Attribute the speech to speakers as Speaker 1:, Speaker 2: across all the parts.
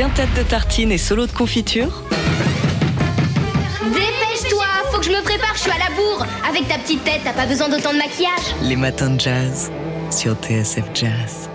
Speaker 1: quintette de tartines et solo de confiture
Speaker 2: Dépêche-toi, faut que je me prépare, je suis à la bourre. Avec ta petite tête, t'as pas besoin d'autant de maquillage.
Speaker 1: Les matins de jazz sur TSF Jazz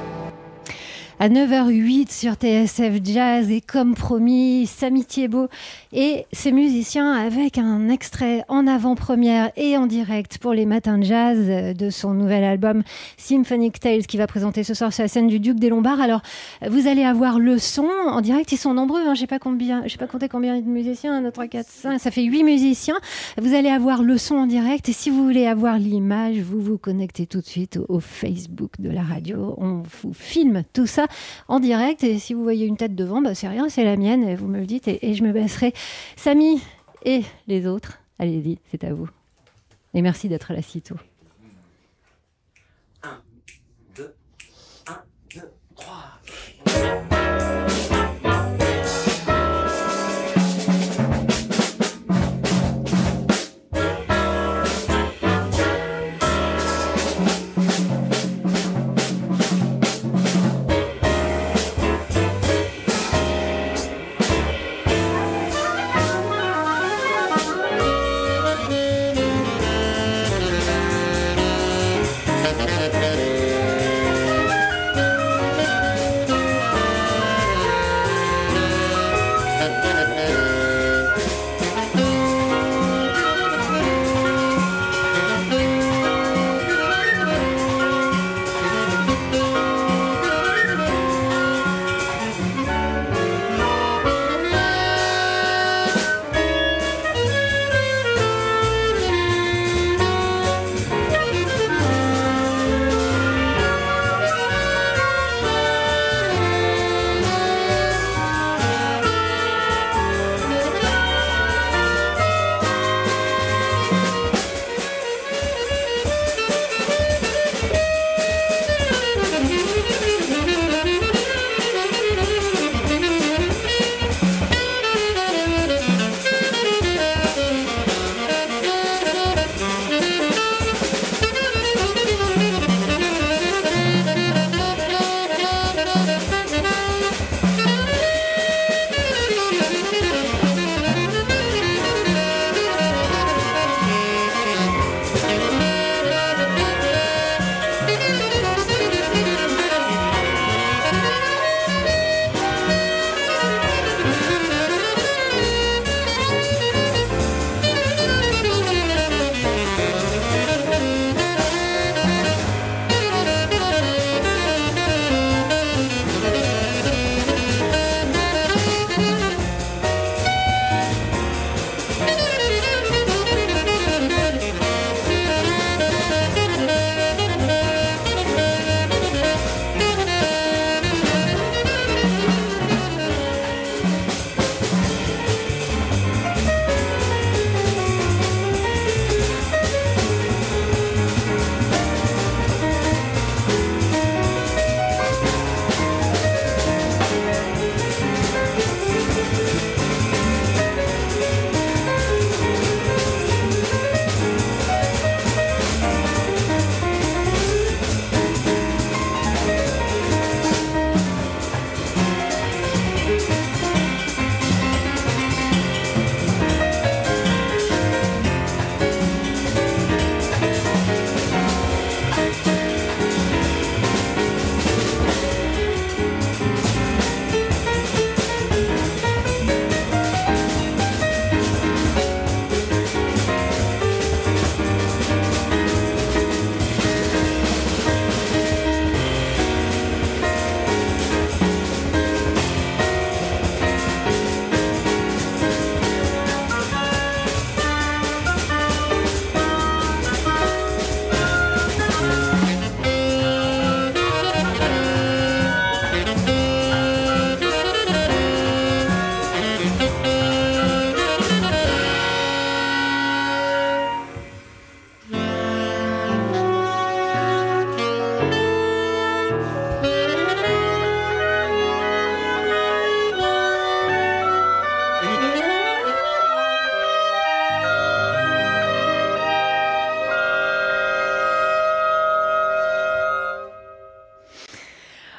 Speaker 3: à 9h08 sur TSF Jazz. Et comme promis, Samy Thiebaud et ses musiciens avec un extrait en avant-première et en direct pour les matins de jazz de son nouvel album Symphonic Tales qui va présenter ce soir sur la scène du Duc des Lombards. Alors, vous allez avoir le son en direct, ils sont nombreux, hein, je sais pas combien, pas compter combien de musiciens, 1, 3, 4, 5, ça fait 8 musiciens. Vous allez avoir le son en direct. Et si vous voulez avoir l'image, vous vous connectez tout de suite au Facebook de la radio, on vous filme tout ça en direct. Et si vous voyez une tête devant, bah, c'est rien, c'est la mienne. Et vous me le dites et, je me baisserai. Samy et les autres, allez-y, c'est à vous. Et merci d'être là si tôt.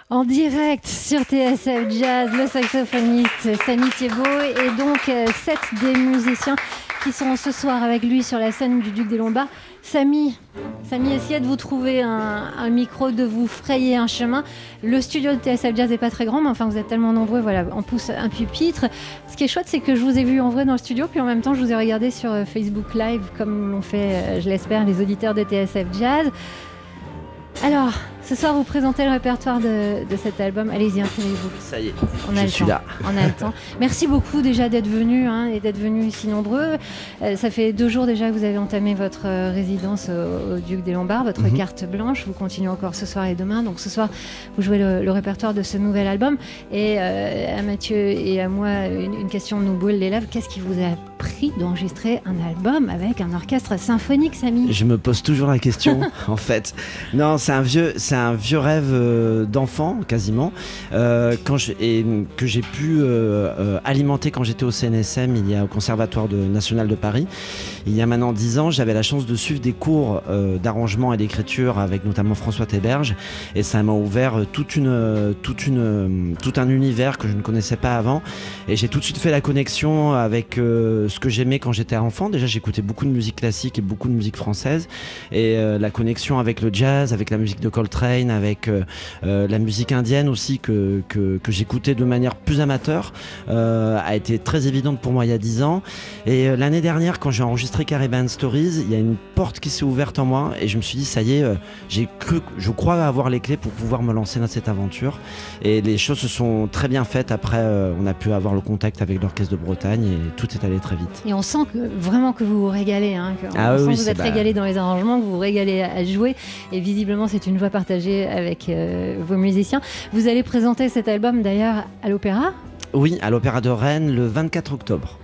Speaker 3: En direct sur TSF Jazz, le saxophoniste Samy Thiebaud et donc euh, sept des musiciens qui sont ce soir avec lui sur la scène du Duc des Lombards. Samy, Samy, essayez de vous trouver un, micro, de vous frayer un chemin. Le studio de TSF Jazz n'est pas très grand, mais enfin vous êtes tellement nombreux, voilà, on pousse un pupitre. Ce qui est chouette, c'est que je vous ai vu en vrai dans le studio, puis en même temps je vous ai regardé sur euh, Facebook Live, comme l'ont fait, euh, je l'espère, les auditeurs de TSF Jazz. Alors, ce soir, vous présentez le répertoire de, cet album. Allez-y, installez-vous.
Speaker 4: Ça y est,
Speaker 3: on a je suis là. On a le temps. Merci beaucoup déjà d'être venu hein, et d'être venu si nombreux. Euh, ça fait deux jours déjà que vous avez entamé votre euh, résidence au, Duc des Lombards, votre mhm. carte blanche. Vous continuez encore ce soir et demain. Donc ce soir, vous jouez le, répertoire de ce nouvel album. Et euh, à Mathieu et à moi, une, question nous brûle les lèvres. Qu'est-ce qui vous a pris d'enregistrer un album avec un orchestre symphonique, Samy?
Speaker 4: Je me pose toujours la question, en fait. Non, c'est un vieux, un vieux rêve euh, d'enfant, quasiment, euh, quand je, que j'ai pu euh, alimenter quand j'étais au CNSM, il y a au Conservatoire national de Paris. Il y a maintenant dix ans, j'avais la chance de suivre des cours d'arrangement et d'écriture avec notamment François Théberge, et ça m'a ouvert toute une, toute une, tout un univers que je ne connaissais pas avant. Et j'ai tout de suite fait la connexion avec ce que j'aimais quand j'étais enfant. Déjà, j'écoutais beaucoup de musique classique et beaucoup de musique française, et la connexion avec le jazz, avec la musique de Coltrane avec euh, euh, la musique indienne aussi que, que, j'écoutais de manière plus amateur, euh, a été très évidente pour moi il y a 10 ans. Et l'année dernière, quand j'ai enregistré Caribbean Stories, il y a une porte qui s'est ouverte en moi et je me suis dit, ça y est, j'ai cru, je crois avoir les clés pour pouvoir me lancer dans cette aventure. Et les choses se sont très bien faites. Après, on a pu avoir le contact avec l'Orchestre de Bretagne et tout est allé très vite.
Speaker 3: Et on sent que, vraiment que vous vous régalez. Hein, ah on sent que vous êtes régalé dans les arrangements, que vous vous régalez à jouer. Et visiblement, c'est une voix partagée avec euh, vos musiciens. Vous allez présenter cet album d'ailleurs à l'Opéra?
Speaker 4: Oui, à l'Opéra de Rennes le 24 octobre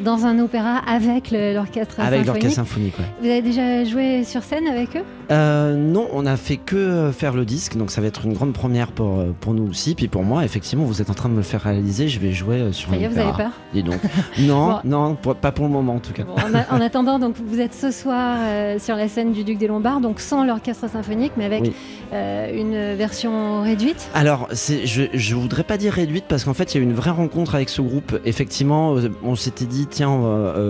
Speaker 3: dans un opéra avec l'orchestre symphonique.
Speaker 4: Avec l'orchestre symphonique,
Speaker 3: Vous avez déjà joué sur scène avec eux?
Speaker 4: Euh, Non, on a fait que euh, faire le disque, donc ça va être une grande première pour, euh, pour nous aussi. Puis pour moi, effectivement, vous êtes en train de me le faire réaliser, je vais jouer sur un.
Speaker 3: Vous avez peur
Speaker 4: Dis donc. non, non, pas pour le moment en tout cas.
Speaker 3: en, attendant, donc vous êtes ce soir sur la scène du Duc des Lombards, donc sans l'orchestre symphonique, mais avec une version réduite.
Speaker 4: Alors, je, je voudrais pas dire réduite parce qu'en fait, il y a eu une vraie rencontre avec ce groupe. Effectivement, on s'était dit, tiens,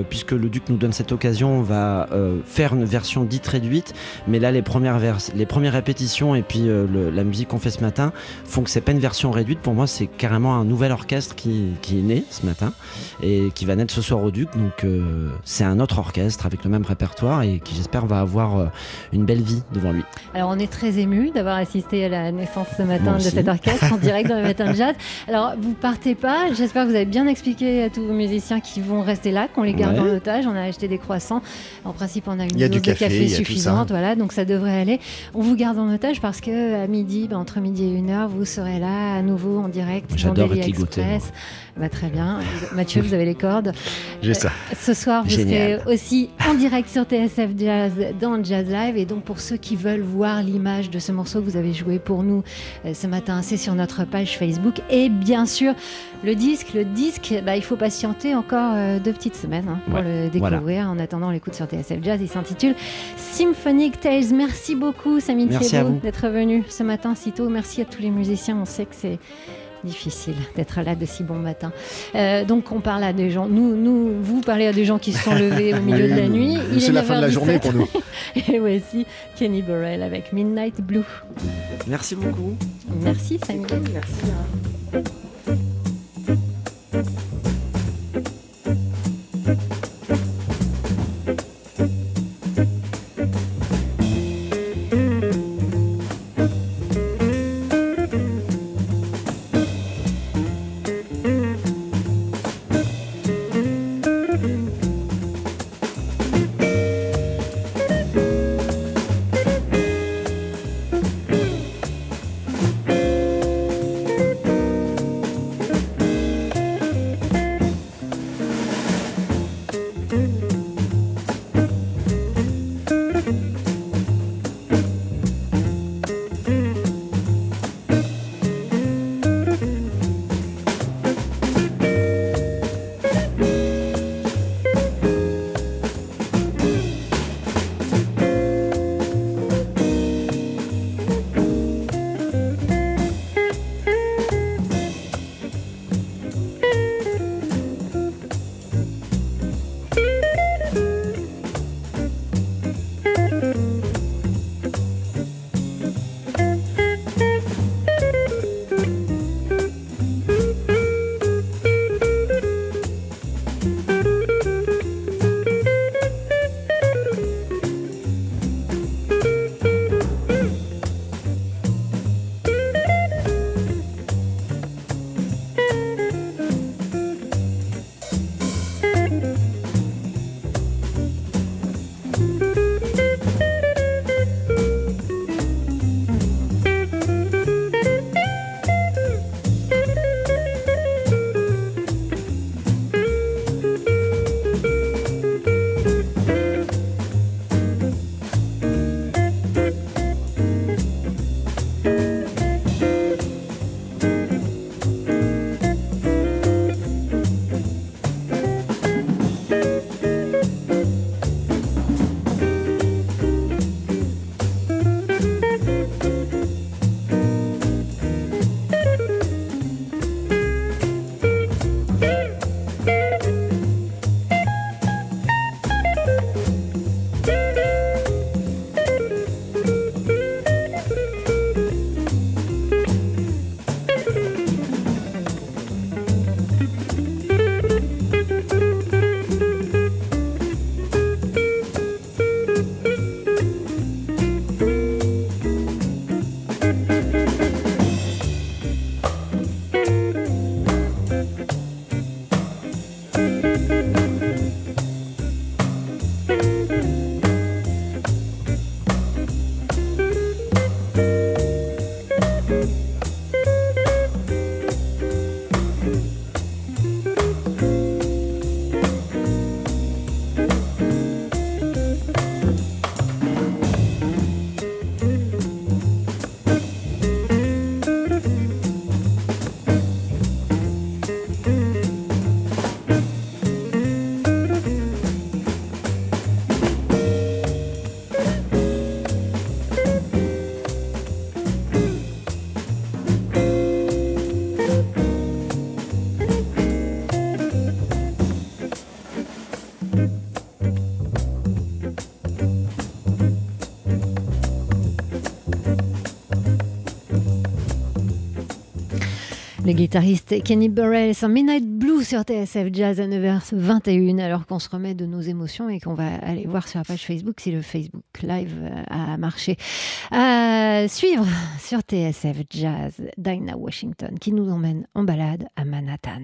Speaker 4: puisque le Duc nous donne cette occasion, on va faire une version dite réduite. Mais là, les premières, les premières répétitions et puis euh, la musique qu'on fait ce matin font que c'est pas une version réduite. Pour moi, c'est carrément un nouvel orchestre qui, qui, est né ce matin et qui va naître ce soir au Duc. Donc, c'est un autre orchestre avec le même répertoire et qui, j'espère, va avoir une belle vie devant lui.
Speaker 3: Alors, on est très ému d'avoir assisté à la naissance ce matin de cet orchestre en direct dans les matins de jazz. Alors, vous partez pas. J'espère que vous avez bien expliqué à tous vos musiciens qui vont rester là, qu'on les garde en otage. On a acheté des croissants. En principe, on a une dose de café suffisante. Voilà, donc ça devrait aller. On vous garde en otage parce que à midi, ben, entre midi et une heure, vous serez là à nouveau en direct
Speaker 4: J'adore dans Express.
Speaker 3: Bah, très bien. Mathieu, vous avez les cordes.
Speaker 5: J'ai ça.
Speaker 3: Euh, ce soir, vous serez aussi en direct sur TSF Jazz dans Jazz Live. Et donc, pour ceux qui veulent voir l'image de ce morceau que vous avez joué pour nous euh, ce matin, c'est sur notre page Facebook. Et bien sûr, le disque, le disque, bah, il faut patienter encore euh, deux petites semaines hein, pour le découvrir. En attendant, on l'écoute sur TSF Jazz. Il s'intitule Symphonic Tales. Merci beaucoup, Samy Thiebaud, d'être venu ce matin si tôt. Merci à tous les musiciens. On sait que c'est difficile d'être là de si bon matin. Euh, donc on parle à des gens, nous, nous, vous parlez à des gens qui se sont levés au milieu de la nuit.
Speaker 5: C'est la fin de la journée pour nous.
Speaker 3: Et voici Kenny Burrell avec Midnight Blue.
Speaker 4: Merci beaucoup.
Speaker 3: Merci Samuel.
Speaker 4: Merci. Bye.
Speaker 3: Le guitariste Kenny Burrell, un Midnight Blue sur TSF Jazz à 9h21, alors qu'on se remet de nos émotions et qu'on va aller voir sur la page Facebook si le Facebook Live euh, a marché. À suivre sur TSF Jazz, Dinah Washington qui nous emmène en balade à Manhattan.